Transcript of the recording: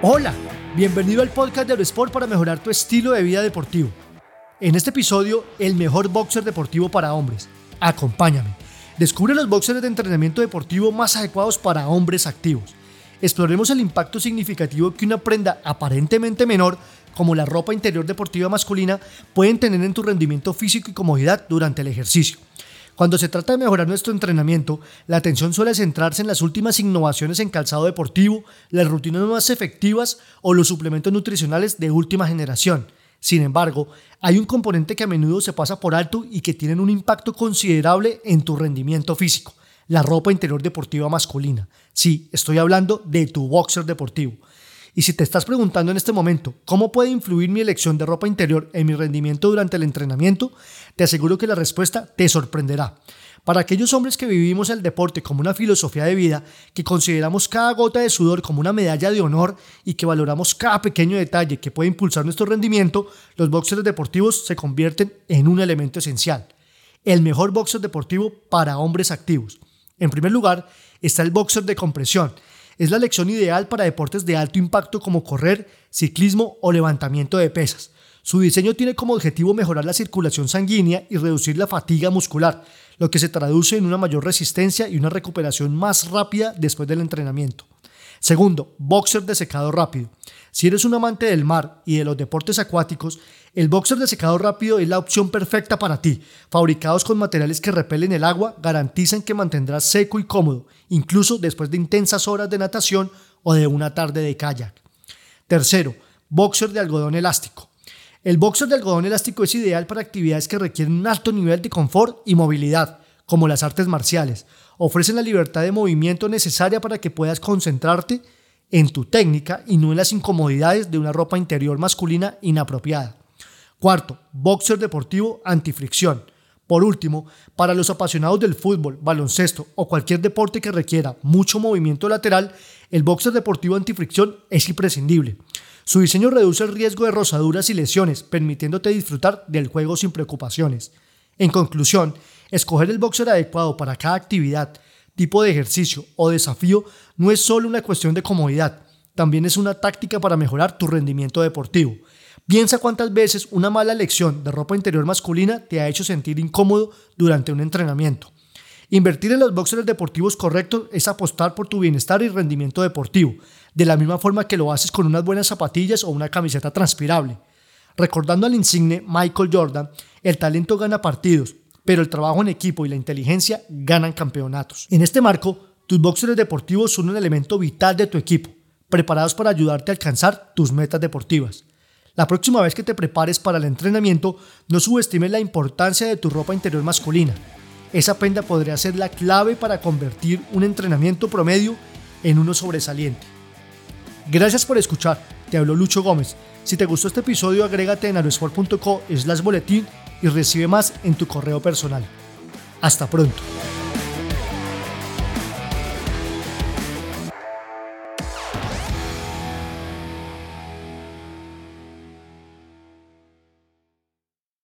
Hola, bienvenido al podcast de Eurosport para mejorar tu estilo de vida deportivo. En este episodio, el mejor boxer deportivo para hombres. Acompáñame. Descubre los boxers de entrenamiento deportivo más adecuados para hombres activos. Exploremos el impacto significativo que una prenda aparentemente menor, como la ropa interior deportiva masculina, pueden tener en tu rendimiento físico y comodidad durante el ejercicio. Cuando se trata de mejorar nuestro entrenamiento, la atención suele centrarse en las últimas innovaciones en calzado deportivo, las rutinas más efectivas o los suplementos nutricionales de última generación. Sin embargo, hay un componente que a menudo se pasa por alto y que tiene un impacto considerable en tu rendimiento físico, la ropa interior deportiva masculina. Sí, estoy hablando de tu boxer deportivo. Y si te estás preguntando en este momento cómo puede influir mi elección de ropa interior en mi rendimiento durante el entrenamiento, te aseguro que la respuesta te sorprenderá. Para aquellos hombres que vivimos el deporte como una filosofía de vida, que consideramos cada gota de sudor como una medalla de honor y que valoramos cada pequeño detalle que puede impulsar nuestro rendimiento, los boxers deportivos se convierten en un elemento esencial. El mejor boxer deportivo para hombres activos. En primer lugar, está el boxer de compresión, es la lección ideal para deportes de alto impacto como correr, ciclismo o levantamiento de pesas. Su diseño tiene como objetivo mejorar la circulación sanguínea y reducir la fatiga muscular, lo que se traduce en una mayor resistencia y una recuperación más rápida después del entrenamiento. Segundo, boxer de secado rápido. Si eres un amante del mar y de los deportes acuáticos, el boxer de secado rápido es la opción perfecta para ti. Fabricados con materiales que repelen el agua, garantizan que mantendrás seco y cómodo, incluso después de intensas horas de natación o de una tarde de kayak. Tercero, boxer de algodón elástico. El boxer de algodón elástico es ideal para actividades que requieren un alto nivel de confort y movilidad, como las artes marciales. Ofrecen la libertad de movimiento necesaria para que puedas concentrarte en tu técnica y no en las incomodidades de una ropa interior masculina inapropiada. Cuarto, boxer deportivo antifricción. Por último, para los apasionados del fútbol, baloncesto o cualquier deporte que requiera mucho movimiento lateral, el boxer deportivo antifricción es imprescindible. Su diseño reduce el riesgo de rosaduras y lesiones, permitiéndote disfrutar del juego sin preocupaciones. En conclusión, escoger el boxer adecuado para cada actividad, tipo de ejercicio o desafío no es solo una cuestión de comodidad, también es una táctica para mejorar tu rendimiento deportivo. Piensa cuántas veces una mala elección de ropa interior masculina te ha hecho sentir incómodo durante un entrenamiento. Invertir en los boxers deportivos correctos es apostar por tu bienestar y rendimiento deportivo, de la misma forma que lo haces con unas buenas zapatillas o una camiseta transpirable. Recordando al insigne Michael Jordan, el talento gana partidos, pero el trabajo en equipo y la inteligencia ganan campeonatos. En este marco, tus boxers deportivos son un elemento vital de tu equipo, preparados para ayudarte a alcanzar tus metas deportivas. La próxima vez que te prepares para el entrenamiento, no subestimes la importancia de tu ropa interior masculina. Esa prenda podría ser la clave para convertir un entrenamiento promedio en uno sobresaliente. Gracias por escuchar, te habló Lucho Gómez. Si te gustó este episodio, agrégate en aerosport.co slash boletín y recibe más en tu correo personal. Hasta pronto.